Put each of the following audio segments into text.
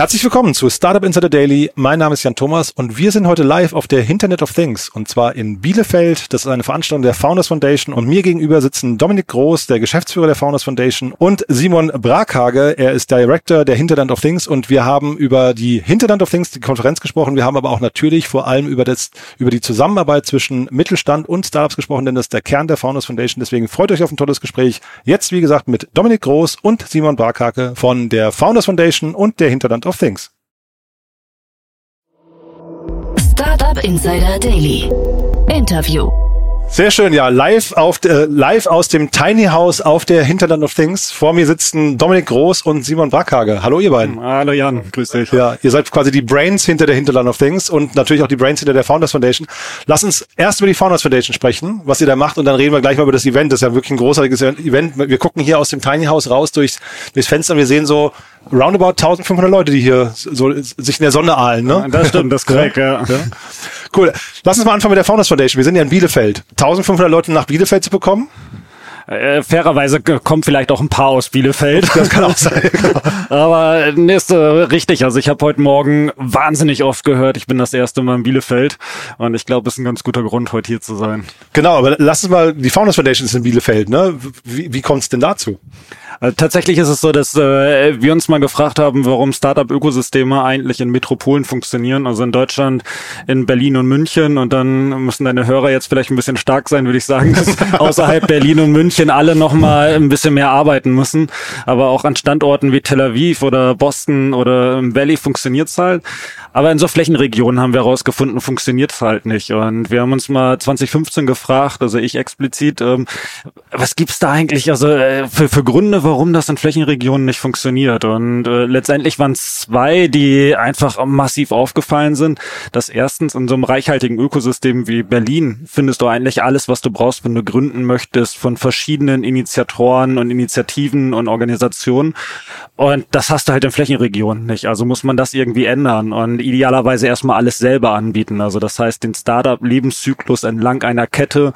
Herzlich willkommen zu Startup Insider Daily. Mein Name ist Jan Thomas und wir sind heute live auf der Internet of Things und zwar in Bielefeld. Das ist eine Veranstaltung der Founders Foundation und mir gegenüber sitzen Dominik Groß, der Geschäftsführer der Founders Foundation und Simon Brakhage. Er ist Director der Hinterland of Things und wir haben über die Hinterland of Things, die Konferenz gesprochen. Wir haben aber auch natürlich vor allem über das, über die Zusammenarbeit zwischen Mittelstand und Startups gesprochen, denn das ist der Kern der Founders Foundation. Deswegen freut euch auf ein tolles Gespräch. Jetzt, wie gesagt, mit Dominik Groß und Simon Brakhage von der Founders Foundation und der Hinterland of Things. Startup Insider Daily. Interview. Sehr schön, ja, live auf äh, live aus dem Tiny House auf der Hinterland of Things. Vor mir sitzen Dominik Groß und Simon Brackhage. Hallo ihr beiden. Hallo Jan, grüß dich. Ja, ihr seid quasi die Brains hinter der Hinterland of Things und natürlich auch die Brains hinter der Founders Foundation. Lass uns erst über die Founders Foundation sprechen, was ihr da macht und dann reden wir gleich mal über das Event. Das ist ja wirklich ein großartiges Event. Wir gucken hier aus dem Tiny House raus durchs, durchs Fenster und wir sehen so roundabout 1500 Leute, die hier so sich in der Sonne ahlen, ne? Das stimmt, das ist korrekt, ja. ja. Cool. Lass uns mal anfangen mit der Founders Foundation. Wir sind ja in Bielefeld. 1500 Leute nach Bielefeld zu bekommen? Äh, fairerweise kommen vielleicht auch ein paar aus Bielefeld. Das kann auch sein. aber nee, ist äh, richtig. Also ich habe heute Morgen wahnsinnig oft gehört, ich bin das erste Mal in Bielefeld und ich glaube, es ist ein ganz guter Grund, heute hier zu sein. Genau, aber lass uns mal, die Founders Foundation ist in Bielefeld, ne? Wie, wie kommt es denn dazu? Also tatsächlich ist es so, dass äh, wir uns mal gefragt haben, warum Startup-Ökosysteme eigentlich in Metropolen funktionieren, also in Deutschland, in Berlin und München. Und dann müssen deine Hörer jetzt vielleicht ein bisschen stark sein, würde ich sagen, dass außerhalb Berlin und München alle nochmal ein bisschen mehr arbeiten müssen. Aber auch an Standorten wie Tel Aviv oder Boston oder im Valley funktioniert's halt. Aber in so Flächenregionen haben wir herausgefunden, funktioniert es halt nicht. Und wir haben uns mal 2015 gefragt, also ich explizit, ähm, was gibt's da eigentlich also äh, für, für Gründe, warum das in Flächenregionen nicht funktioniert? Und äh, letztendlich waren zwei, die einfach massiv aufgefallen sind. Dass erstens in so einem reichhaltigen Ökosystem wie Berlin findest du eigentlich alles, was du brauchst, wenn du gründen möchtest, von verschiedenen Initiatoren und Initiativen und Organisationen. Und das hast du halt in Flächenregionen nicht. Also muss man das irgendwie ändern. Und idealerweise erstmal alles selber anbieten. Also das heißt, den Startup-Lebenszyklus entlang einer Kette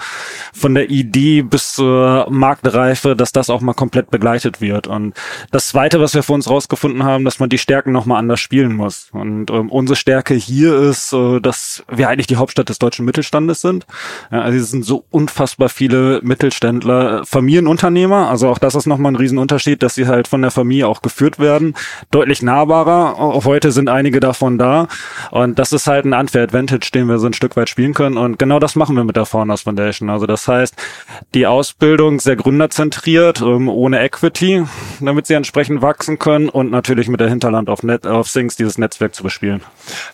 von der Idee bis zur Marktreife, dass das auch mal komplett begleitet wird. Und das Zweite, was wir für uns rausgefunden haben, dass man die Stärken nochmal anders spielen muss. Und ähm, unsere Stärke hier ist, äh, dass wir eigentlich die Hauptstadt des deutschen Mittelstandes sind. Ja, also es sind so unfassbar viele Mittelständler, äh, Familienunternehmer. Also auch das ist nochmal ein Riesenunterschied, dass sie halt von der Familie auch geführt werden. Deutlich nahbarer. Heute sind einige davon da und das ist halt ein unfair Advantage, den wir so ein Stück weit spielen können. Und genau das machen wir mit der Founders Foundation. Also das heißt, die Ausbildung sehr gründerzentriert, ähm, ohne Equity, damit sie entsprechend wachsen können und natürlich mit der Hinterland auf, Net, auf Things dieses Netzwerk zu bespielen.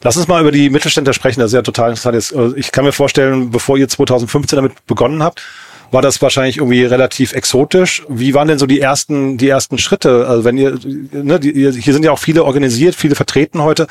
Lass uns mal über die Mittelständler sprechen. Das ist ja total interessant. Also ich kann mir vorstellen, bevor ihr 2015 damit begonnen habt, war das wahrscheinlich irgendwie relativ exotisch. Wie waren denn so die ersten, die ersten Schritte? Also wenn ihr, ne, die, hier sind ja auch viele organisiert, viele vertreten heute.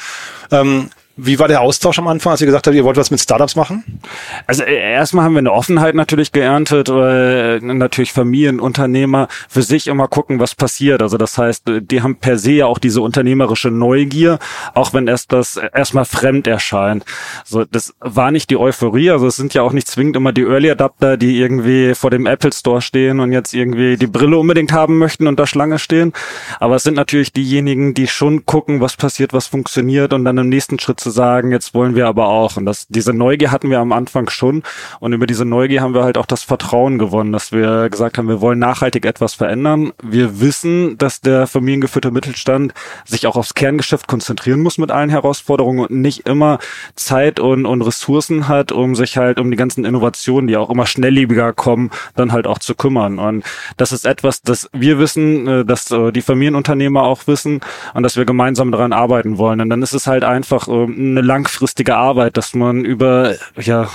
Ähm, wie war der Austausch am Anfang, als ihr gesagt habt, ihr wollt was mit Startups machen? Also äh, erstmal haben wir eine Offenheit natürlich geerntet, weil natürlich Familienunternehmer für sich immer gucken, was passiert. Also das heißt, die haben per se ja auch diese unternehmerische Neugier, auch wenn erst das erstmal fremd erscheint. So, das war nicht die Euphorie, also es sind ja auch nicht zwingend immer die Early Adapter, die irgendwie vor dem Apple Store stehen und jetzt irgendwie die Brille unbedingt haben möchten und da Schlange stehen. Aber es sind natürlich diejenigen, die schon gucken, was passiert, was funktioniert und dann im nächsten Schritt zu sagen, jetzt wollen wir aber auch. Und das, diese Neugier hatten wir am Anfang schon. Und über diese Neugier haben wir halt auch das Vertrauen gewonnen, dass wir gesagt haben, wir wollen nachhaltig etwas verändern. Wir wissen, dass der familiengeführte Mittelstand sich auch aufs Kerngeschäft konzentrieren muss mit allen Herausforderungen und nicht immer Zeit und, und Ressourcen hat, um sich halt um die ganzen Innovationen, die auch immer schnelllebiger kommen, dann halt auch zu kümmern. Und das ist etwas, das wir wissen, äh, dass äh, die Familienunternehmer auch wissen und dass wir gemeinsam daran arbeiten wollen. Und dann ist es halt einfach ähm, eine langfristige Arbeit, dass man über ja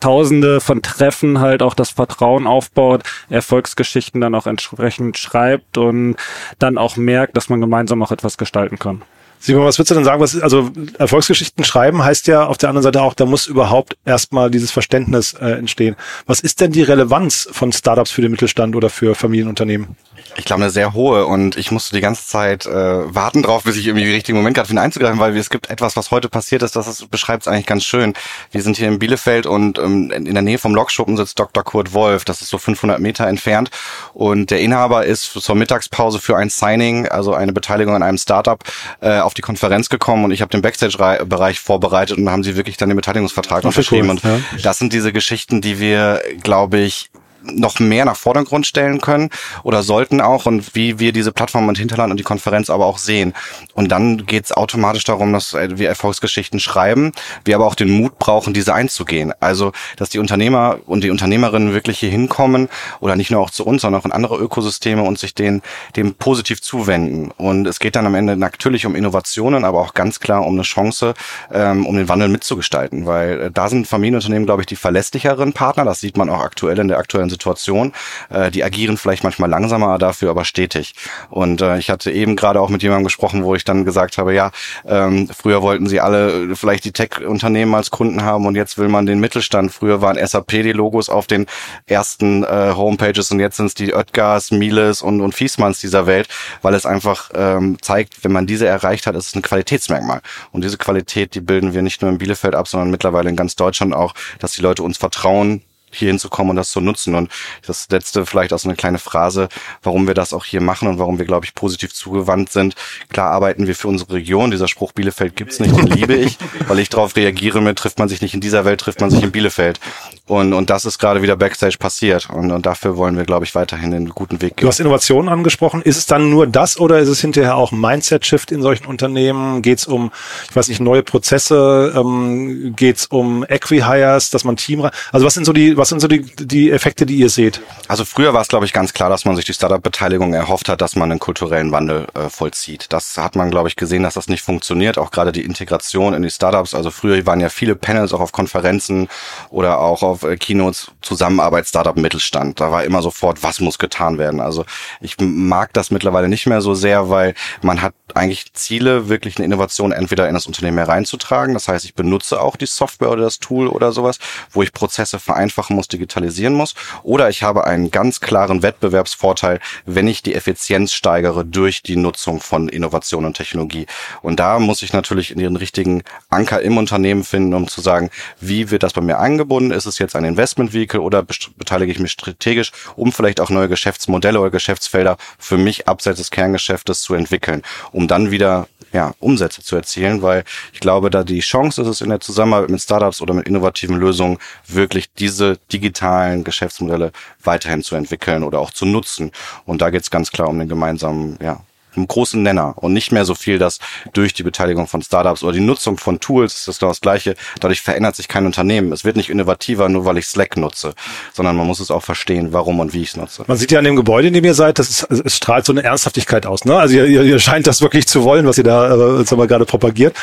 Tausende von Treffen halt auch das Vertrauen aufbaut, Erfolgsgeschichten dann auch entsprechend schreibt und dann auch merkt, dass man gemeinsam auch etwas gestalten kann. Simon, was würdest du denn sagen? Was, also Erfolgsgeschichten schreiben heißt ja auf der anderen Seite auch, da muss überhaupt erstmal dieses Verständnis äh, entstehen. Was ist denn die Relevanz von Startups für den Mittelstand oder für Familienunternehmen? Ich glaube, eine sehr hohe und ich musste die ganze Zeit äh, warten drauf, bis ich irgendwie den richtigen Moment gerade finde einzugreifen, weil es gibt etwas, was heute passiert ist, das beschreibt es eigentlich ganz schön. Wir sind hier in Bielefeld und ähm, in der Nähe vom Lokschuppen sitzt Dr. Kurt Wolf, das ist so 500 Meter entfernt und der Inhaber ist zur Mittagspause für ein Signing, also eine Beteiligung an einem Startup, äh, auf die Konferenz gekommen und ich habe den Backstage-Bereich vorbereitet und haben sie wirklich dann den Beteiligungsvertrag unterschrieben. Cool, und ja. das sind diese Geschichten, die wir, glaube ich, noch mehr nach Vordergrund stellen können oder sollten auch und wie wir diese Plattform und Hinterland und die Konferenz aber auch sehen. Und dann geht es automatisch darum, dass wir Erfolgsgeschichten schreiben, wir aber auch den Mut brauchen, diese einzugehen. Also, dass die Unternehmer und die Unternehmerinnen wirklich hier hinkommen oder nicht nur auch zu uns, sondern auch in andere Ökosysteme und sich den, dem positiv zuwenden. Und es geht dann am Ende natürlich um Innovationen, aber auch ganz klar um eine Chance, ähm, um den Wandel mitzugestalten, weil äh, da sind Familienunternehmen, glaube ich, die verlässlicheren Partner. Das sieht man auch aktuell in der aktuellen Situation Situation. Äh, die agieren vielleicht manchmal langsamer, dafür aber stetig. Und äh, ich hatte eben gerade auch mit jemandem gesprochen, wo ich dann gesagt habe, ja, ähm, früher wollten sie alle vielleicht die Tech-Unternehmen als Kunden haben und jetzt will man den Mittelstand. Früher waren SAP die Logos auf den ersten äh, Homepages und jetzt sind es die Oetgers, Miles und, und Fiesmanns dieser Welt, weil es einfach ähm, zeigt, wenn man diese erreicht hat, ist es ein Qualitätsmerkmal. Und diese Qualität, die bilden wir nicht nur in Bielefeld ab, sondern mittlerweile in ganz Deutschland auch, dass die Leute uns vertrauen, hier hinzukommen und das zu nutzen. Und das letzte vielleicht auch so eine kleine Phrase, warum wir das auch hier machen und warum wir, glaube ich, positiv zugewandt sind. Klar arbeiten wir für unsere Region. Dieser Spruch Bielefeld gibt's nicht, den liebe ich, weil ich darauf reagiere mit, trifft man sich nicht in dieser Welt, trifft man sich in Bielefeld. Und, und das ist gerade wieder Backstage passiert. Und, und dafür wollen wir, glaube ich, weiterhin den guten Weg gehen. Du hast Innovationen angesprochen. Ist es dann nur das oder ist es hinterher auch Mindset-Shift in solchen Unternehmen? Geht es um, ich weiß nicht, neue Prozesse? Ähm, Geht es um Equihires, dass man Team... Also was sind so die, was sind so die, die Effekte, die ihr seht? Also früher war es, glaube ich, ganz klar, dass man sich die Startup-Beteiligung erhofft hat, dass man einen kulturellen Wandel äh, vollzieht. Das hat man, glaube ich, gesehen, dass das nicht funktioniert. Auch gerade die Integration in die Startups. Also früher waren ja viele Panels auch auf Konferenzen oder auch auf äh, Keynotes Zusammenarbeit Startup Mittelstand. Da war immer sofort, was muss getan werden. Also ich mag das mittlerweile nicht mehr so sehr, weil man hat eigentlich Ziele, wirklich eine Innovation entweder in das Unternehmen hereinzutragen. Das heißt, ich benutze auch die Software oder das Tool oder sowas, wo ich Prozesse vereinfachen muss, digitalisieren muss. Oder ich habe einen ganz klaren Wettbewerbsvorteil, wenn ich die Effizienz steigere durch die Nutzung von Innovation und Technologie. Und da muss ich natürlich den richtigen Anker im Unternehmen finden, um zu sagen, wie wird das bei mir eingebunden? Ist es jetzt ein Investment Vehicle oder beteilige ich mich strategisch, um vielleicht auch neue Geschäftsmodelle oder Geschäftsfelder für mich abseits des Kerngeschäftes zu entwickeln, um dann wieder ja, Umsätze zu erzielen, weil ich glaube, da die Chance ist es in der Zusammenarbeit mit Startups oder mit innovativen Lösungen wirklich diese digitalen Geschäftsmodelle weiterhin zu entwickeln oder auch zu nutzen. Und da geht es ganz klar um den gemeinsamen ja, einem großen Nenner und nicht mehr so viel, dass durch die Beteiligung von Startups oder die Nutzung von Tools ist genau das Gleiche. Dadurch verändert sich kein Unternehmen. Es wird nicht innovativer, nur weil ich Slack nutze, sondern man muss es auch verstehen, warum und wie ich es nutze. Man sieht ja an dem Gebäude, in dem ihr seid, das ist, es strahlt so eine Ernsthaftigkeit aus. Ne? Also ihr, ihr scheint das wirklich zu wollen, was ihr da äh, sagen wir, gerade propagiert.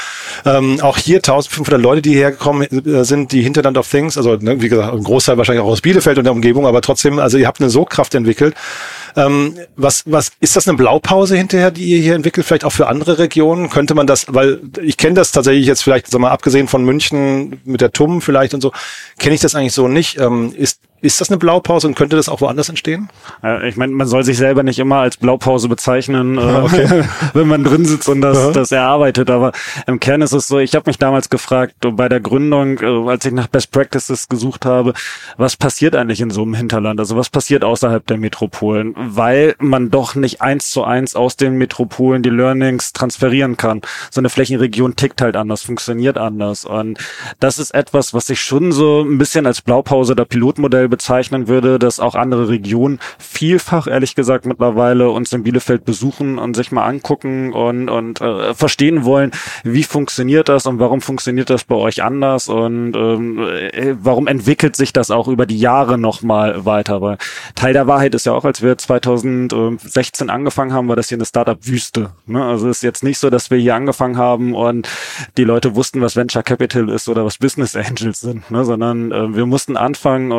Ähm, auch hier 1500 Leute, die hergekommen äh, sind, die Hinterland of Things, also ne, wie gesagt, ein Großteil wahrscheinlich auch aus Bielefeld und der Umgebung, aber trotzdem, also ihr habt eine Sogkraft entwickelt. Ähm, was, was ist das eine Blaupause hinterher, die ihr hier entwickelt, vielleicht auch für andere Regionen? Könnte man das, weil ich kenne das tatsächlich jetzt vielleicht, sag mal, abgesehen von München mit der TUM vielleicht und so, kenne ich das eigentlich so nicht. Ähm, ist ist das eine Blaupause und könnte das auch woanders entstehen? ich meine, man soll sich selber nicht immer als Blaupause bezeichnen, äh, okay. wenn man drin sitzt und das, das erarbeitet. Aber im Kern ist es so, ich habe mich damals gefragt, bei der Gründung, äh, als ich nach Best Practices gesucht habe, was passiert eigentlich in so einem Hinterland? Also was passiert außerhalb der Metropolen? Weil man doch nicht eins zu eins aus den Metropolen die Learnings transferieren kann. So eine Flächenregion tickt halt anders, funktioniert anders. Und das ist etwas, was ich schon so ein bisschen als Blaupause oder Pilotmodell bezeichnen würde, dass auch andere Regionen vielfach, ehrlich gesagt, mittlerweile uns in Bielefeld besuchen und sich mal angucken und, und äh, verstehen wollen, wie funktioniert das und warum funktioniert das bei euch anders und ähm, äh, warum entwickelt sich das auch über die Jahre nochmal weiter. Weil Teil der Wahrheit ist ja auch, als wir 2016 angefangen haben, war das hier eine Startup-Wüste. Ne? Also ist jetzt nicht so, dass wir hier angefangen haben und die Leute wussten, was Venture Capital ist oder was Business Angels sind, ne? sondern äh, wir mussten anfangen, äh,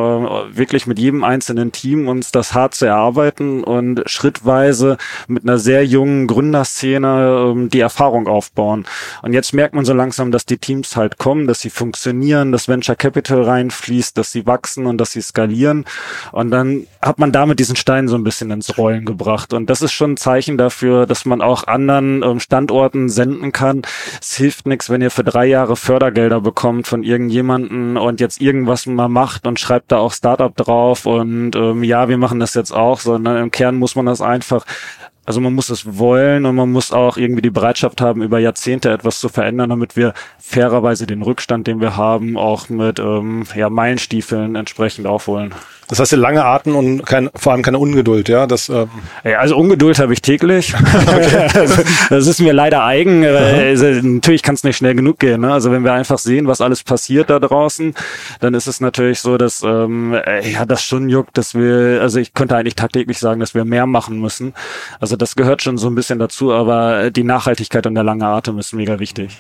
wirklich mit jedem einzelnen Team uns das hart zu erarbeiten und schrittweise mit einer sehr jungen Gründerszene ähm, die Erfahrung aufbauen. Und jetzt merkt man so langsam, dass die Teams halt kommen, dass sie funktionieren, dass Venture Capital reinfließt, dass sie wachsen und dass sie skalieren. Und dann hat man damit diesen Stein so ein bisschen ins Rollen gebracht. Und das ist schon ein Zeichen dafür, dass man auch anderen ähm, Standorten senden kann. Es hilft nichts, wenn ihr für drei Jahre Fördergelder bekommt von irgendjemanden und jetzt irgendwas mal macht und schreibt da auch Start Startup drauf und ähm, ja, wir machen das jetzt auch, sondern im Kern muss man das einfach Also man muss es wollen und man muss auch irgendwie die Bereitschaft haben, über Jahrzehnte etwas zu verändern, damit wir fairerweise den Rückstand, den wir haben, auch mit ähm, ja, Meilenstiefeln entsprechend aufholen. Das heißt, lange Arten und kein, vor allem keine Ungeduld, ja? Das, ähm ja, also Ungeduld habe ich täglich. also, das ist mir leider eigen. Also, natürlich kann es nicht schnell genug gehen. Ne? Also wenn wir einfach sehen, was alles passiert da draußen, dann ist es natürlich so, dass ähm, ja das schon juckt, dass wir, also ich könnte eigentlich tagtäglich sagen, dass wir mehr machen müssen. Also das gehört schon so ein bisschen dazu, aber die Nachhaltigkeit und der lange Atem ist mega wichtig.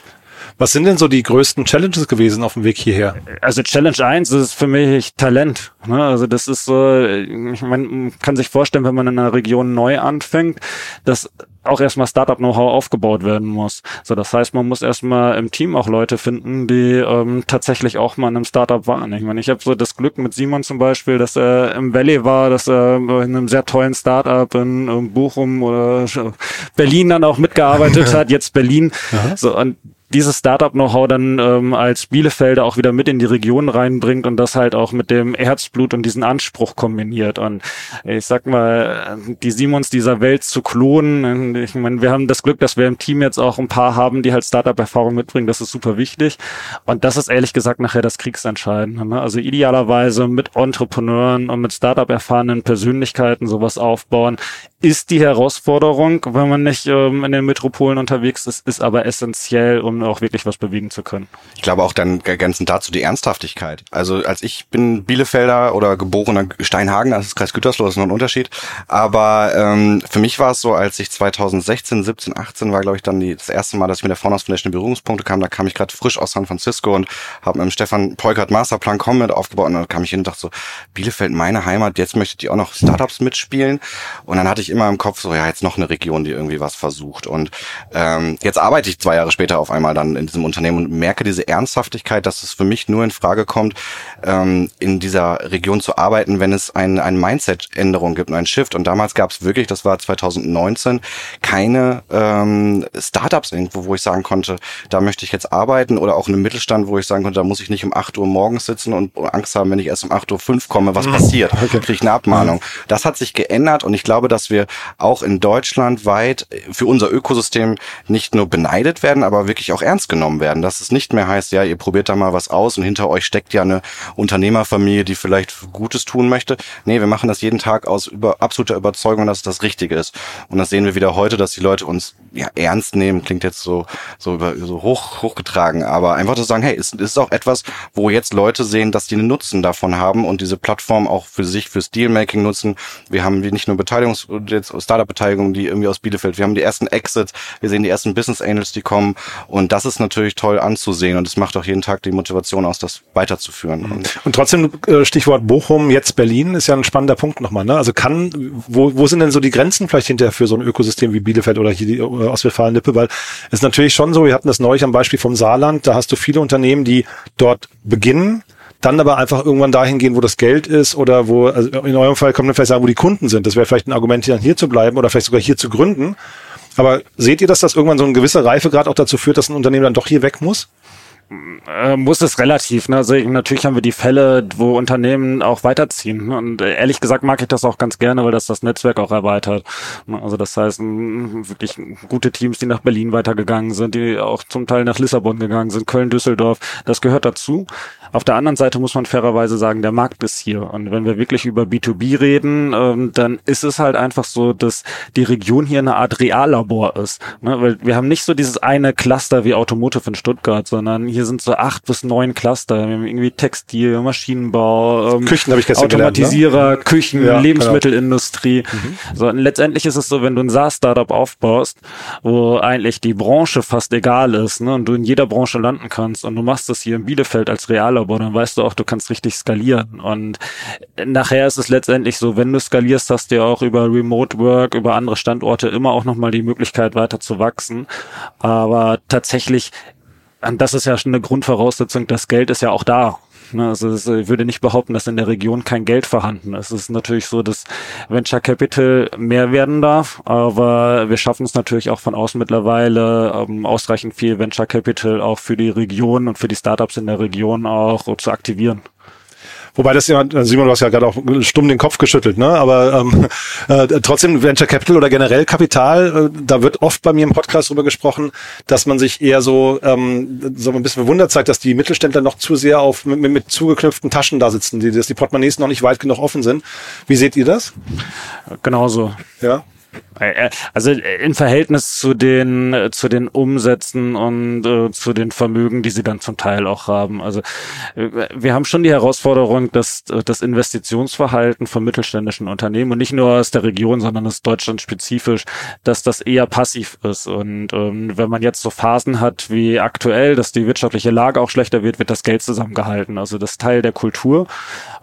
Was sind denn so die größten Challenges gewesen auf dem Weg hierher? Also Challenge 1 ist für mich Talent. Ne? Also das ist so, ich meine, man kann sich vorstellen, wenn man in einer Region neu anfängt, dass auch erstmal Startup-Know-how aufgebaut werden muss. So, das heißt, man muss erstmal im Team auch Leute finden, die ähm, tatsächlich auch mal in einem Startup waren. Ich meine, ich habe so das Glück mit Simon zum Beispiel, dass er im Valley war, dass er in einem sehr tollen Startup in, in Bochum oder Berlin dann auch mitgearbeitet hat, jetzt Berlin. Aha. So, und dieses Startup-Know-how dann ähm, als Bielefelder auch wieder mit in die Region reinbringt und das halt auch mit dem Herzblut und diesen Anspruch kombiniert. Und ich sag mal, die Simons dieser Welt zu klonen, ich meine, wir haben das Glück, dass wir im Team jetzt auch ein paar haben, die halt Startup-Erfahrung mitbringen, das ist super wichtig. Und das ist ehrlich gesagt nachher das Kriegsentscheidende. Ne? Also idealerweise mit Entrepreneuren und mit Startup-erfahrenen Persönlichkeiten sowas aufbauen, ist die Herausforderung, wenn man nicht ähm, in den Metropolen unterwegs ist, ist aber essentiell, um auch wirklich was bewegen zu können. Ich glaube auch dann ergänzend dazu die Ernsthaftigkeit. Also als ich bin Bielefelder oder geborener Steinhagen, das ist Kreis Gütersloh, das ist noch ein Unterschied. Aber ähm, für mich war es so, als ich 2016, 17, 18 war, glaube ich, dann die, das erste Mal, dass ich mit der Founders Foundation Berührungspunkte kam. Da kam ich gerade frisch aus San Francisco und habe mit dem Stefan Peukert Masterplan Comment aufgebaut. Und dann kam ich hin und dachte so, Bielefeld, meine Heimat, jetzt möchtet ihr auch noch Startups mitspielen. Und dann hatte ich immer im Kopf so, ja, jetzt noch eine Region, die irgendwie was versucht. Und ähm, jetzt arbeite ich zwei Jahre später auf einmal dann in diesem Unternehmen und merke diese Ernsthaftigkeit, dass es für mich nur in Frage kommt, ähm, in dieser Region zu arbeiten, wenn es ein, eine Mindset-Änderung gibt und ein Shift. Und damals gab es wirklich, das war 2019, keine ähm, Startups irgendwo, wo ich sagen konnte, da möchte ich jetzt arbeiten oder auch in einem Mittelstand, wo ich sagen konnte, da muss ich nicht um 8 Uhr morgens sitzen und Angst haben, wenn ich erst um 8 Uhr 5 komme, was mhm. passiert. Okay. Kriege ich eine Abmahnung. Das hat sich geändert und ich glaube, dass wir auch in Deutschland weit für unser Ökosystem nicht nur beneidet werden, aber wirklich auch ernst genommen werden. Dass es nicht mehr heißt, ja, ihr probiert da mal was aus und hinter euch steckt ja eine Unternehmerfamilie, die vielleicht Gutes tun möchte. Nee, wir machen das jeden Tag aus über, absoluter Überzeugung, dass es das Richtige ist. Und das sehen wir wieder heute, dass die Leute uns ja ernst nehmen, klingt jetzt so, so, über, so hoch, hochgetragen, aber einfach zu sagen, hey, es ist auch etwas, wo jetzt Leute sehen, dass die einen Nutzen davon haben und diese Plattform auch für sich, fürs Dealmaking nutzen. Wir haben nicht nur Beteiligungs- jetzt Startup-Beteiligung, die irgendwie aus Bielefeld. Wir haben die ersten Exits, wir sehen die ersten Business Angels, die kommen. Und das ist natürlich toll anzusehen. Und es macht auch jeden Tag die Motivation aus, das weiterzuführen. Mhm. Und trotzdem, äh, Stichwort Bochum, jetzt Berlin, ist ja ein spannender Punkt nochmal. Ne? Also kann, wo, wo sind denn so die Grenzen vielleicht hinterher für so ein Ökosystem wie Bielefeld oder hier die äh, Ostwestfalen-Lippe? Weil es natürlich schon so, wir hatten das neulich am Beispiel vom Saarland, da hast du viele Unternehmen, die dort beginnen, dann aber einfach irgendwann dahin gehen, wo das Geld ist oder wo, also in eurem Fall kann man vielleicht sagen, wo die Kunden sind. Das wäre vielleicht ein Argument, dann hier zu bleiben oder vielleicht sogar hier zu gründen. Aber seht ihr, dass das irgendwann so eine gewisse Reifegrad auch dazu führt, dass ein Unternehmen dann doch hier weg muss? Äh, muss es relativ. Ne? Also natürlich haben wir die Fälle, wo Unternehmen auch weiterziehen. Ne? Und äh, ehrlich gesagt mag ich das auch ganz gerne, weil das das Netzwerk auch erweitert. Ne? Also das heißt, wirklich gute Teams, die nach Berlin weitergegangen sind, die auch zum Teil nach Lissabon gegangen sind, Köln, Düsseldorf, das gehört dazu. Auf der anderen Seite muss man fairerweise sagen, der Markt ist hier. Und wenn wir wirklich über B2B reden, ähm, dann ist es halt einfach so, dass die Region hier eine Art Reallabor ist. Ne? Weil wir haben nicht so dieses eine Cluster wie Automotive in Stuttgart, sondern hier sind so acht bis neun Cluster. Wir haben irgendwie Textil, Maschinenbau, ähm, Küchen habe ich gestern Automatisierer, gelernt, ne? Küchen, ja, genau. Lebensmittelindustrie. Genau. Mhm. So, und letztendlich ist es so, wenn du ein SaaS-Startup aufbaust, wo eigentlich die Branche fast egal ist, ne, und du in jeder Branche landen kannst und du machst das hier in Bielefeld als Reallabor, dann weißt du auch, du kannst richtig skalieren. Und nachher ist es letztendlich so, wenn du skalierst, hast du ja auch über Remote Work, über andere Standorte immer auch nochmal die Möglichkeit weiter zu wachsen. Aber tatsächlich und das ist ja schon eine Grundvoraussetzung, das Geld ist ja auch da. Ne, also ich würde nicht behaupten, dass in der Region kein Geld vorhanden ist. Es ist natürlich so, dass Venture Capital mehr werden darf, aber wir schaffen es natürlich auch von außen mittlerweile ähm, ausreichend viel Venture Capital auch für die Region und für die Startups in der Region auch zu aktivieren. Wobei das ja, Simon, du hast ja gerade auch stumm den Kopf geschüttelt, ne? Aber ähm, äh, trotzdem Venture Capital oder generell Kapital, äh, da wird oft bei mir im Podcast drüber gesprochen, dass man sich eher so ähm, so ein bisschen verwundert zeigt, dass die Mittelständler noch zu sehr auf mit, mit zugeknüpften Taschen da sitzen, die, dass die Portemonnaies noch nicht weit genug offen sind. Wie seht ihr das? Genauso. Ja. Äh, äh, also äh, in Verhältnis zu den zu den Umsätzen und äh, zu den Vermögen, die sie dann zum Teil auch haben. Also wir haben schon die Herausforderung, dass das Investitionsverhalten von mittelständischen Unternehmen und nicht nur aus der Region, sondern aus Deutschland spezifisch, dass das eher passiv ist. Und ähm, wenn man jetzt so Phasen hat wie aktuell, dass die wirtschaftliche Lage auch schlechter wird, wird das Geld zusammengehalten. Also das Teil der Kultur.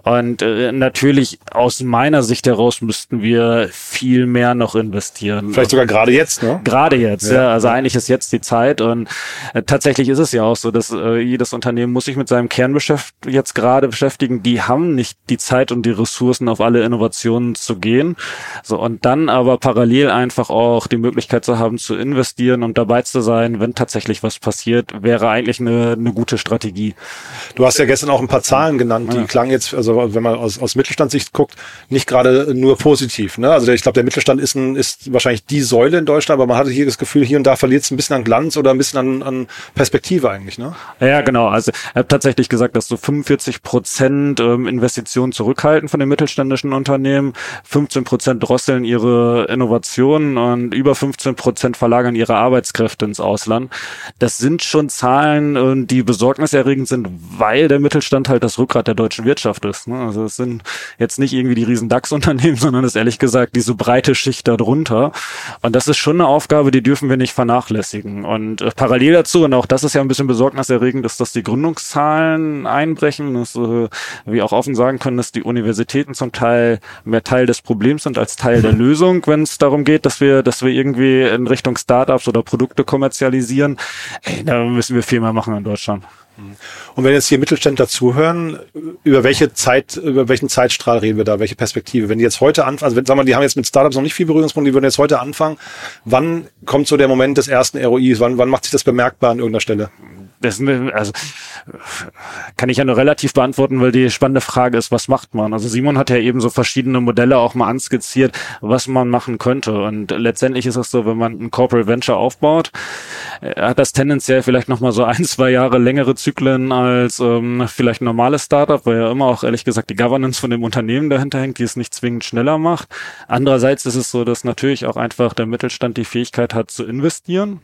Und äh, natürlich aus meiner Sicht heraus müssten wir viel mehr noch investieren. Vielleicht sogar gerade jetzt, ne? Gerade jetzt, ja. ja. Also eigentlich ist jetzt die Zeit und äh, tatsächlich ist es ja auch so, dass äh, jedes Unternehmen muss sich mit seinem Kerngeschäft jetzt gerade beschäftigen. Die haben nicht die Zeit und die Ressourcen, auf alle Innovationen zu gehen. So und dann aber parallel einfach auch die Möglichkeit zu haben, zu investieren und dabei zu sein, wenn tatsächlich was passiert, wäre eigentlich eine, eine gute Strategie. Du hast ja gestern auch ein paar Zahlen genannt, die ja. klangen jetzt, also wenn man aus, aus Mittelstandssicht guckt, nicht gerade nur positiv. Ne? Also ich glaube, der Mittelstand ist, ein, ist wahrscheinlich die Säule in Deutschland, aber man hatte hier das Gefühl, hier und da verliert es ein bisschen an Glanz oder ein bisschen an, an Perspektive eigentlich. Ne? Ja, genau. Also ich habe tatsächlich gesagt, dass so 45 Prozent ähm, Investitionen zurückhalten von den mittelständischen Unternehmen, 15 Prozent drosseln ihre Innovationen und über 15 Prozent verlagern ihre Arbeitskräfte ins Ausland. Das sind schon Zahlen, äh, die besorgniserregend sind, weil der Mittelstand halt das Rückgrat der deutschen Wirtschaft ist. Ne? Also es sind jetzt nicht irgendwie die riesen DAX-Unternehmen, sondern es ist ehrlich gesagt diese breite Schicht darunter. Und das ist schon eine Aufgabe, die dürfen wir nicht vernachlässigen. Und äh, parallel dazu, und auch das ist ja ein bisschen besorgniserregend, ist, dass die Gründungszahlen einbrechen, dass äh, wir auch offen sagen können, dass die Universitäten zum Teil mehr Teil des Problems sind als Teil der Lösung, wenn es darum geht, dass wir, dass wir irgendwie in Richtung Startups oder Produkte kommerzialisieren. Ey, da müssen wir viel mehr machen in Deutschland. Und wenn jetzt hier Mittelständler zuhören, über welche Zeit, über welchen Zeitstrahl reden wir da, welche Perspektive? Wenn die jetzt heute anfangen, also wenn, sagen wir, die haben jetzt mit Startups noch nicht viel Berührungspunkte, die würden jetzt heute anfangen, wann kommt so der Moment des ersten ROIs? Wann, wann macht sich das bemerkbar an irgendeiner Stelle? Das, also kann ich ja nur relativ beantworten, weil die spannende Frage ist, was macht man? Also Simon hat ja eben so verschiedene Modelle auch mal anskizziert, was man machen könnte. Und letztendlich ist es so, wenn man ein Corporate Venture aufbaut, äh, hat das tendenziell vielleicht nochmal so ein, zwei Jahre längere Zyklen als ähm, vielleicht ein normales Startup, weil ja immer auch ehrlich gesagt die Governance von dem Unternehmen dahinter hängt, die es nicht zwingend schneller macht. Andererseits ist es so, dass natürlich auch einfach der Mittelstand die Fähigkeit hat zu investieren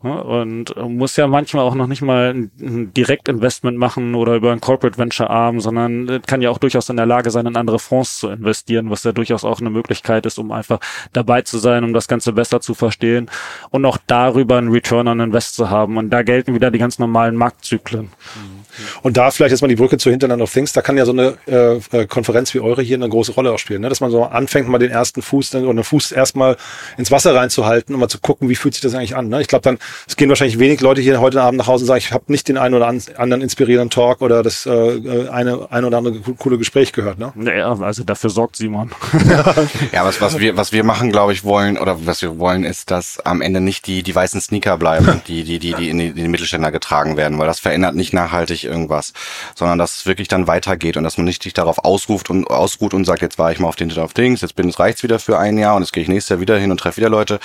und muss ja manchmal auch noch nicht mal ein, ein Direktinvestment machen oder über ein Corporate Venture Arm, sondern kann ja auch durchaus in der Lage sein, in andere Fonds zu investieren, was ja durchaus auch eine Möglichkeit ist, um einfach dabei zu sein, um das Ganze besser zu verstehen und auch darüber einen Return on Invest zu haben. Und da gelten wieder die ganz normalen Marktzyklen. Mhm. Und da vielleicht jetzt mal die Brücke zu Hinterland of Things, da kann ja so eine äh, äh, Konferenz wie eure hier eine große Rolle auch spielen, ne? dass man so anfängt, mal den ersten Fuß oder den Fuß erstmal ins Wasser reinzuhalten und mal zu gucken, wie fühlt sich das eigentlich an. Ne? Ich glaube, dann es gehen wahrscheinlich wenig Leute hier heute Abend nach Hause und sagen, ich habe nicht den einen oder anderen inspirierenden Talk oder das äh, äh eine ein oder andere coole Gespräch gehört. Ne? Ja, also dafür sorgt Simon. ja, was, was wir was wir machen, glaube ich, wollen oder was wir wollen, ist, dass am Ende nicht die die weißen Sneaker bleiben, die die die die in die, in die Mittelständler getragen werden, weil das verändert nicht nachhaltig irgendwas, sondern dass es wirklich dann weitergeht und dass man nicht sich darauf ausruft und ausruht und sagt, jetzt war ich mal auf den of Things, jetzt bin es reicht's wieder für ein Jahr und jetzt gehe ich nächstes Jahr wieder hin und treffe wieder Leute,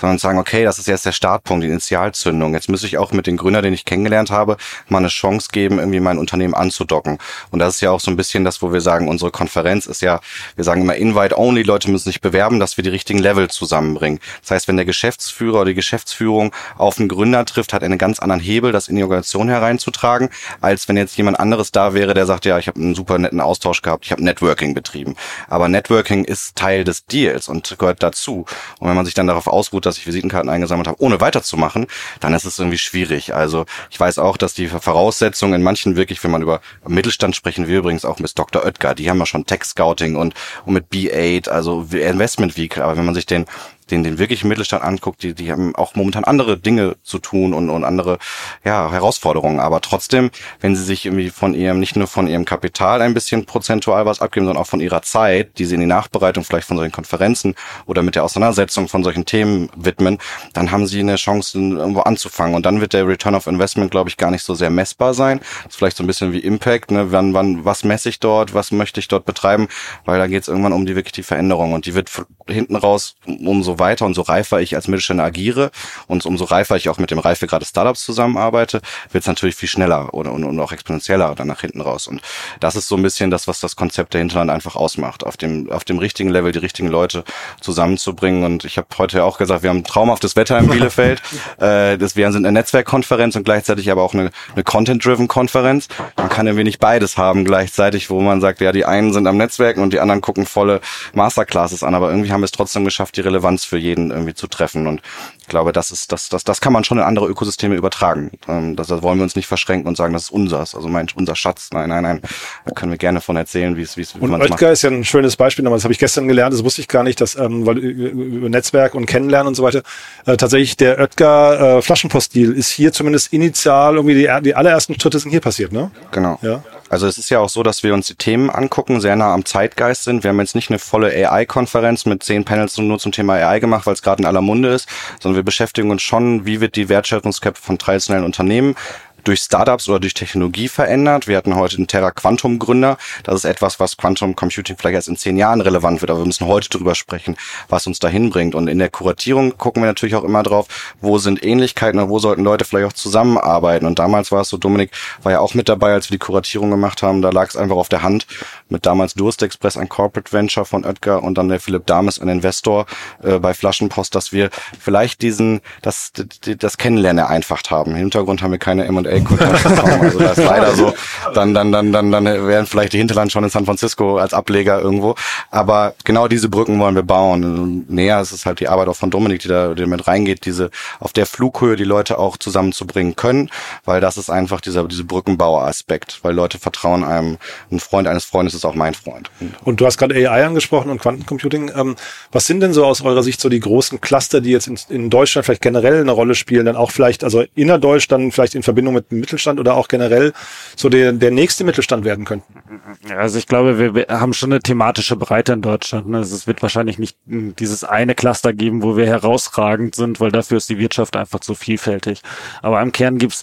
sondern sagen, okay, das ist jetzt der Startpunkt, die Initialzündung. Jetzt muss ich auch mit den Gründer, den ich kennengelernt habe, mal eine Chance geben, irgendwie mein Unternehmen anzudocken. Und das ist ja auch so ein bisschen das, wo wir sagen, unsere Konferenz ist ja, wir sagen immer Invite Only, Leute müssen sich bewerben, dass wir die richtigen Level zusammenbringen. Das heißt, wenn der Geschäftsführer oder die Geschäftsführung auf einen Gründer trifft, hat er einen ganz anderen Hebel, das in die Organisation hereinzutragen, als wenn jetzt jemand anderes da wäre, der sagt, ja, ich habe einen super netten Austausch gehabt, ich habe Networking betrieben. Aber Networking ist Teil des Deals und gehört dazu. Und wenn man sich dann darauf ausruht, dass ich Visitenkarten eingesammelt habe, ohne weiterzumachen, dann ist es irgendwie schwierig. Also ich weiß auch, dass die Voraussetzungen in manchen wirklich, wenn man über Mittelstand sprechen, wir übrigens auch mit Dr. Oetker, die haben ja schon Tech Scouting und, und mit B8, also Investment Vehicle. Aber wenn man sich den den, den wirklichen Mittelstand anguckt, die, die haben auch momentan andere Dinge zu tun und, und andere ja, Herausforderungen. Aber trotzdem, wenn sie sich irgendwie von ihrem, nicht nur von ihrem Kapital ein bisschen prozentual was abgeben, sondern auch von ihrer Zeit, die sie in die Nachbereitung vielleicht von solchen Konferenzen oder mit der Auseinandersetzung von solchen Themen widmen, dann haben sie eine Chance, irgendwo anzufangen. Und dann wird der Return of Investment, glaube ich, gar nicht so sehr messbar sein. Das ist vielleicht so ein bisschen wie Impact, ne? wann, wann, was messe ich dort, was möchte ich dort betreiben, weil da geht es irgendwann um die wirklich die Veränderung. Und die wird hinten raus, umso weiter und so reifer ich als Mittelständler agiere und umso reifer ich auch mit dem des Startups zusammenarbeite, wird es natürlich viel schneller oder, und, und auch exponentieller dann nach hinten raus. Und das ist so ein bisschen das, was das Konzept der Hinterland einfach ausmacht, auf dem, auf dem richtigen Level die richtigen Leute zusammenzubringen. Und ich habe heute auch gesagt, wir haben traumhaftes Wetter in Bielefeld. äh, das, wir sind eine Netzwerkkonferenz und gleichzeitig aber auch eine, eine Content-Driven-Konferenz. Man kann ein wenig beides haben gleichzeitig, wo man sagt, ja, die einen sind am Netzwerken und die anderen gucken volle Masterclasses an, aber irgendwie haben wir es trotzdem geschafft, die Relevanz für jeden irgendwie zu treffen. Und glaube, das ist, das, das, das kann man schon in andere Ökosysteme übertragen. Ähm, das, das wollen wir uns nicht verschränken und sagen, das ist unsers, also mein, unser Schatz. Nein, nein, nein. Da können wir gerne von erzählen, wie es, wie es, wie man es macht. ist ja ein schönes Beispiel, aber das habe ich gestern gelernt, das wusste ich gar nicht, dass, ähm, weil über Netzwerk und Kennenlernen und so weiter, äh, tatsächlich der Oetker äh, Flaschenpost-Deal ist hier zumindest initial irgendwie die, die allerersten Schritte sind hier passiert, ne? Genau. Ja. Also es ist ja auch so, dass wir uns die Themen angucken, sehr nah am Zeitgeist sind. Wir haben jetzt nicht eine volle AI-Konferenz mit zehn Panels nur zum Thema AI gemacht, weil es gerade in aller Munde ist, sondern wir beschäftigen uns schon, wie wird die Wertschöpfungskette von traditionellen Unternehmen durch Startups oder durch Technologie verändert. Wir hatten heute einen Terra Quantum Gründer. Das ist etwas, was Quantum Computing vielleicht erst in zehn Jahren relevant wird, aber wir müssen heute drüber sprechen, was uns dahin bringt. Und in der Kuratierung gucken wir natürlich auch immer drauf, wo sind Ähnlichkeiten oder wo sollten Leute vielleicht auch zusammenarbeiten. Und damals war es so, Dominik war ja auch mit dabei, als wir die Kuratierung gemacht haben. Da lag es einfach auf der Hand mit damals Durst Express, ein Corporate Venture von Oetker und dann der Philipp Dames, ein Investor äh, bei Flaschenpost, dass wir vielleicht diesen, das, das Kennenlernen vereinfacht haben. Im Hintergrund haben wir keine M&A Kontakt bekommen. Also das ist leider so. Dann, dann, dann, dann, dann wären vielleicht die Hinterland schon in San Francisco als Ableger irgendwo. Aber genau diese Brücken wollen wir bauen. Näher ist es halt die Arbeit auch von Dominik, die da die mit reingeht, diese auf der Flughöhe die Leute auch zusammenzubringen können, weil das ist einfach dieser diese Brückenbauer-Aspekt, weil Leute vertrauen einem. Ein Freund eines Freundes ist auch mein Freund. Und du hast gerade AI angesprochen und Quantencomputing. Ähm, was sind denn so aus eurer Sicht so die großen Cluster, die jetzt in, in Deutschland vielleicht generell eine Rolle spielen, dann auch vielleicht also innerdeutsch dann vielleicht in Verbindung mit Mittelstand oder auch generell so der, der nächste Mittelstand werden könnten? Also ich glaube, wir, haben schon eine thematische Breite in Deutschland. Ne? Also es wird wahrscheinlich nicht dieses eine Cluster geben, wo wir herausragend sind, weil dafür ist die Wirtschaft einfach zu vielfältig. Aber im Kern gibt's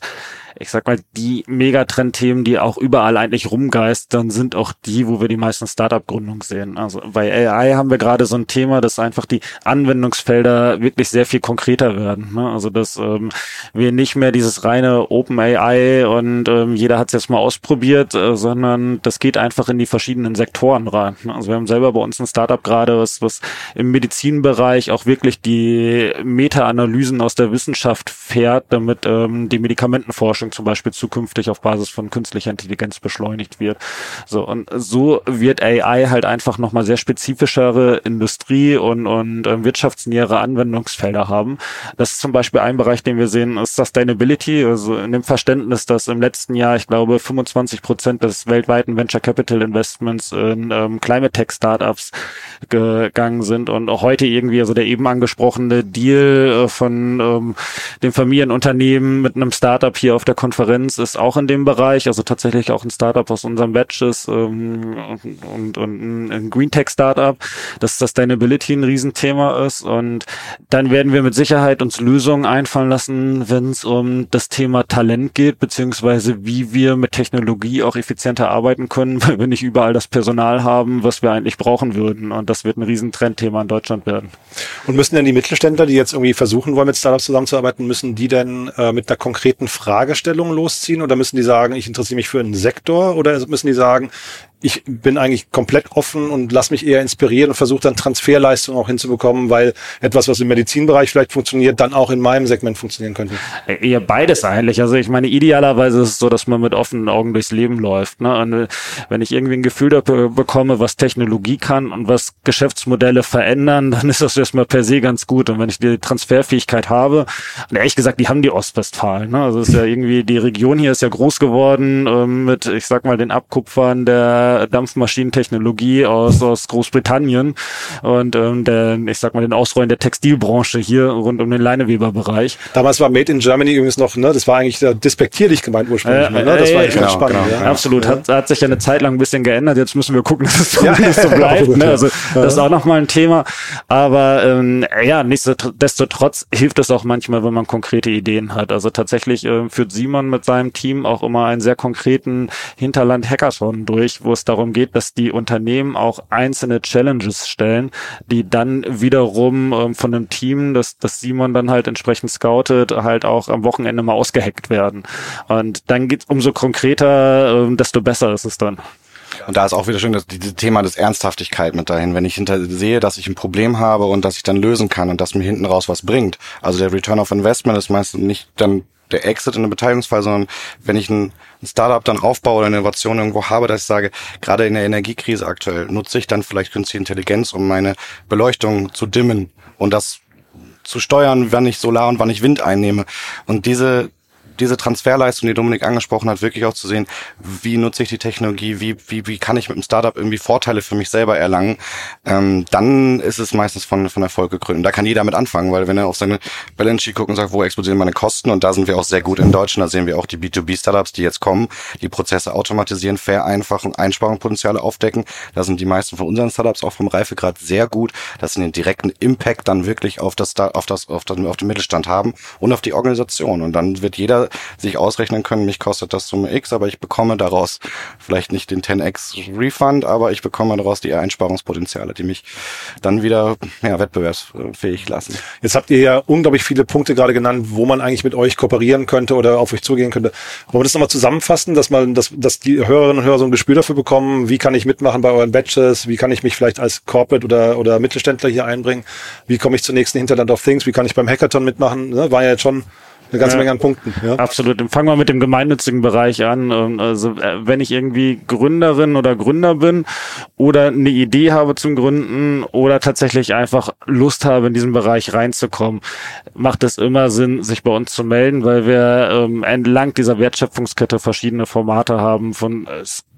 ich sag mal, die Megatrendthemen, die auch überall eigentlich rumgeistern, sind auch die, wo wir die meisten Startup-Gründungen sehen. Also bei AI haben wir gerade so ein Thema, dass einfach die Anwendungsfelder wirklich sehr viel konkreter werden. Ne? Also dass ähm, wir nicht mehr dieses reine Open AI und ähm, jeder hat es jetzt mal ausprobiert, äh, sondern das geht einfach in die verschiedenen Sektoren rein. Ne? Also wir haben selber bei uns ein Startup gerade, was, was im Medizinbereich auch wirklich die Meta-Analysen aus der Wissenschaft fährt, damit ähm, die Medikamentenforschung Forschung zum Beispiel zukünftig auf Basis von künstlicher Intelligenz beschleunigt wird. So, und so wird AI halt einfach nochmal sehr spezifischere Industrie- und, und äh, wirtschaftsnähere Anwendungsfelder haben. Das ist zum Beispiel ein Bereich, den wir sehen, ist Sustainability, also in dem Verständnis, dass im letzten Jahr, ich glaube, 25 Prozent des weltweiten Venture Capital Investments in ähm, Climate Tech Startups gegangen sind und auch heute irgendwie, also der eben angesprochene Deal äh, von ähm, dem Familienunternehmen mit einem Startup hier auf der Konferenz ist auch in dem Bereich, also tatsächlich auch ein Startup aus unserem Batch ist ähm, und, und ein Green Tech Startup, dass Sustainability ein Riesenthema ist und dann werden wir mit Sicherheit uns Lösungen einfallen lassen, wenn es um das Thema Talent geht, beziehungsweise wie wir mit Technologie auch effizienter arbeiten können, weil wir nicht überall das Personal haben, was wir eigentlich brauchen würden und das wird ein Riesentrendthema in Deutschland werden. Und müssen denn die Mittelständler, die jetzt irgendwie versuchen wollen, mit Startups zusammenzuarbeiten, müssen die denn äh, mit einer konkreten Fragestellung losziehen? Oder müssen die sagen, ich interessiere mich für einen Sektor? Oder müssen die sagen, ich bin eigentlich komplett offen und lass mich eher inspirieren und versuche dann Transferleistungen auch hinzubekommen, weil etwas, was im Medizinbereich vielleicht funktioniert, dann auch in meinem Segment funktionieren könnte. Eher beides eigentlich. Also ich meine, idealerweise ist es so, dass man mit offenen Augen durchs Leben läuft. Ne? Und wenn ich irgendwie ein Gefühl dafür bekomme, was Technologie kann und was Geschäftsmodelle verändern, dann ist das erstmal per se ganz gut. Und wenn ich die Transferfähigkeit habe, und ehrlich gesagt, die haben die Ostwestfalen. Ne? Also ist ja irgendwie, die Region hier ist ja groß geworden ähm, mit, ich sag mal, den Abkupfern der der Dampfmaschinentechnologie aus, aus Großbritannien und ähm, der, ich sag mal, den Ausrollen der Textilbranche hier rund um den Leineweberbereich. Damals war Made in Germany übrigens noch, ne, das war eigentlich despektierlich gemeint ursprünglich. Äh, ne? Das war eigentlich genau, spannend. Genau, ja. Absolut, hat, hat sich ja eine Zeit lang ein bisschen geändert. Jetzt müssen wir gucken, dass es ja, so bleibt. Ne? Also das ist auch nochmal ein Thema. Aber ähm, ja, nichtsdestotrotz hilft es auch manchmal, wenn man konkrete Ideen hat. Also tatsächlich äh, führt Simon mit seinem Team auch immer einen sehr konkreten Hinterland-Hackathon durch, wo es darum geht, dass die Unternehmen auch einzelne Challenges stellen, die dann wiederum ähm, von einem Team, das, das Simon dann halt entsprechend scoutet, halt auch am Wochenende mal ausgehackt werden. Und dann geht umso konkreter, äh, desto besser ist es dann. Und da ist auch wieder schön das dieses Thema des Ernsthaftigkeit mit dahin. Wenn ich hinter sehe, dass ich ein Problem habe und dass ich dann lösen kann und dass mir hinten raus was bringt. Also der Return of Investment ist meistens nicht dann der Exit in einem Beteiligungsfall, sondern wenn ich ein, ein Startup dann aufbaue oder eine Innovation irgendwo habe, dass ich sage, gerade in der Energiekrise aktuell nutze ich dann vielleicht künstliche Intelligenz, um meine Beleuchtung zu dimmen und das zu steuern, wann ich Solar und wann ich Wind einnehme. Und diese diese Transferleistung, die Dominik angesprochen hat, wirklich auch zu sehen, wie nutze ich die Technologie, wie, wie, wie kann ich mit dem Startup irgendwie Vorteile für mich selber erlangen, ähm, dann ist es meistens von, von Erfolg gekrönt. Und da kann jeder mit anfangen, weil wenn er auf seine Balance Sheet guckt und sagt, wo explodieren meine Kosten, und da sind wir auch sehr gut in Deutschland, da sehen wir auch die B2B-Startups, die jetzt kommen, die Prozesse automatisieren, vereinfachen, Einsparungspotenziale aufdecken. Da sind die meisten von unseren Startups auch vom Reifegrad sehr gut, dass sie den direkten Impact dann wirklich auf das, auf das, auf das, auf den Mittelstand haben und auf die Organisation. Und dann wird jeder sich ausrechnen können, mich kostet das Summe X, aber ich bekomme daraus vielleicht nicht den 10x Refund, aber ich bekomme daraus die Einsparungspotenziale, die mich dann wieder ja, wettbewerbsfähig lassen. Jetzt habt ihr ja unglaublich viele Punkte gerade genannt, wo man eigentlich mit euch kooperieren könnte oder auf euch zugehen könnte. Wollen wir das nochmal zusammenfassen, dass man, dass, dass die Hörerinnen und Hörer so ein Gespür dafür bekommen, wie kann ich mitmachen bei euren Batches, wie kann ich mich vielleicht als Corporate oder, oder Mittelständler hier einbringen, wie komme ich zur nächsten Hinterland of Things, wie kann ich beim Hackathon mitmachen, ne? war ja jetzt schon eine ganze Menge an Punkten. Ja. Absolut. Fangen wir mit dem gemeinnützigen Bereich an. Ähm, also äh, wenn ich irgendwie Gründerin oder Gründer bin oder eine Idee habe zum Gründen oder tatsächlich einfach Lust habe, in diesen Bereich reinzukommen, macht es immer Sinn, sich bei uns zu melden, weil wir ähm, entlang dieser Wertschöpfungskette verschiedene Formate haben von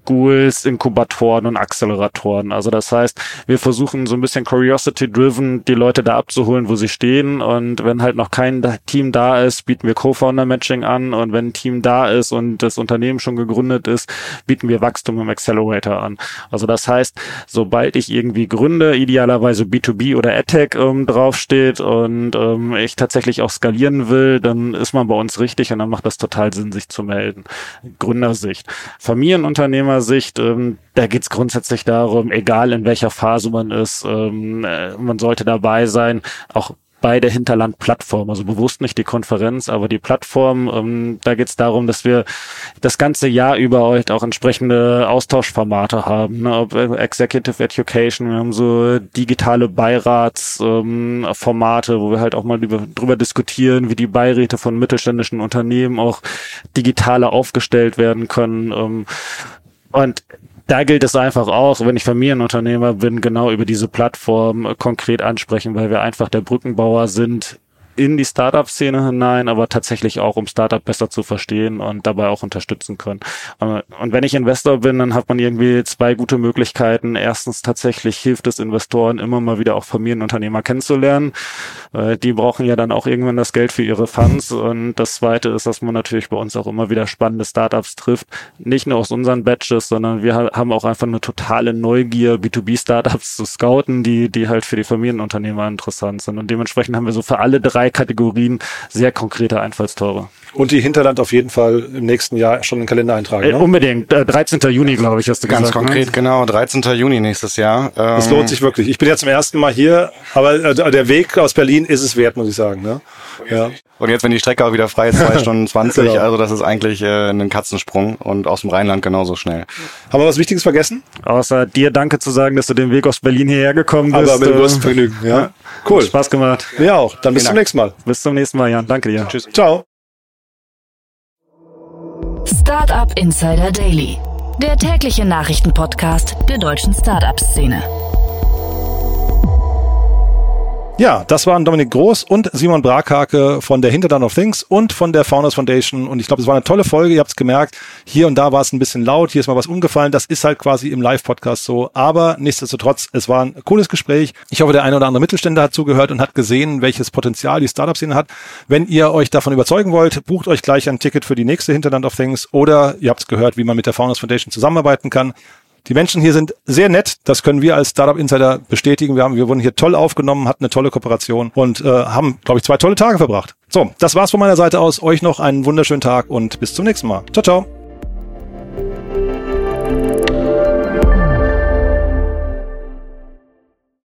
Schools, Inkubatoren und Acceleratoren. Also das heißt, wir versuchen so ein bisschen Curiosity-driven die Leute da abzuholen, wo sie stehen. Und wenn halt noch kein Team da ist, bieten wir Co-Founder-Matching an. Und wenn ein Team da ist und das Unternehmen schon gegründet ist, bieten wir Wachstum im Accelerator an. Also das heißt, sobald ich irgendwie gründe, idealerweise B2B oder AdTech ähm, draufsteht und ähm, ich tatsächlich auch skalieren will, dann ist man bei uns richtig und dann macht das total Sinn, sich zu melden. Gründersicht. Familienunternehmer Sicht, ähm, da geht es grundsätzlich darum, egal in welcher Phase man ist, ähm, äh, man sollte dabei sein, auch bei der Hinterland-Plattform, also bewusst nicht die Konferenz, aber die Plattform. Ähm, da geht es darum, dass wir das ganze Jahr über euch auch entsprechende Austauschformate haben, ne? ob Executive Education, wir haben so digitale Beiratsformate, ähm, wo wir halt auch mal über, drüber diskutieren, wie die Beiräte von mittelständischen Unternehmen auch digitaler aufgestellt werden können. Ähm, und da gilt es einfach auch, wenn ich Familienunternehmer bin, genau über diese Plattform konkret ansprechen, weil wir einfach der Brückenbauer sind in die Startup-Szene hinein, aber tatsächlich auch, um Startup besser zu verstehen und dabei auch unterstützen können. Und wenn ich Investor bin, dann hat man irgendwie zwei gute Möglichkeiten. Erstens tatsächlich hilft es Investoren immer mal wieder auch Familienunternehmer kennenzulernen. Die brauchen ja dann auch irgendwann das Geld für ihre Funds. Und das zweite ist, dass man natürlich bei uns auch immer wieder spannende Startups trifft. Nicht nur aus unseren Batches, sondern wir haben auch einfach eine totale Neugier, B2B-Startups zu scouten, die, die halt für die Familienunternehmer interessant sind. Und dementsprechend haben wir so für alle drei drei Kategorien sehr konkrete Einfallstore. Und die Hinterland auf jeden Fall im nächsten Jahr schon in den Kalender eintragen. Äh, ne? unbedingt. Äh, 13. Juni, glaube ich, hast du Ganz gesagt. Ganz konkret, ne? genau. 13. Juni nächstes Jahr. Ähm das lohnt sich wirklich. Ich bin ja zum ersten Mal hier, aber äh, der Weg aus Berlin ist es wert, muss ich sagen. Ne? Ja. Und jetzt, wenn die Strecke auch wieder frei ist, zwei Stunden 20, genau. also das ist eigentlich äh, ein Katzensprung und aus dem Rheinland genauso schnell. Haben wir was Wichtiges vergessen? Außer dir danke zu sagen, dass du den Weg aus Berlin hierher gekommen bist. Aber mit großem äh, Vergnügen, ja. Cool. Hat Spaß gemacht. Ja auch. Dann bis Vielen zum Dank. nächsten Mal. Bis zum nächsten Mal, Jan. Danke dir. Tschüss. Ciao. Startup Insider Daily, der tägliche Nachrichtenpodcast der deutschen Startup-Szene. Ja, das waren Dominik Groß und Simon Brakhake von der Hinterland of Things und von der Founders Foundation. Und ich glaube, es war eine tolle Folge. Ihr habt es gemerkt. Hier und da war es ein bisschen laut. Hier ist mal was umgefallen. Das ist halt quasi im Live-Podcast so. Aber nichtsdestotrotz, es war ein cooles Gespräch. Ich hoffe, der eine oder andere Mittelständler hat zugehört und hat gesehen, welches Potenzial die Startup-Szene hat. Wenn ihr euch davon überzeugen wollt, bucht euch gleich ein Ticket für die nächste Hinterland of Things oder ihr habt es gehört, wie man mit der Founders Foundation zusammenarbeiten kann. Die Menschen hier sind sehr nett. Das können wir als Startup Insider bestätigen. Wir haben, wir wurden hier toll aufgenommen, hatten eine tolle Kooperation und äh, haben, glaube ich, zwei tolle Tage verbracht. So, das war's von meiner Seite aus. Euch noch einen wunderschönen Tag und bis zum nächsten Mal. Ciao, ciao.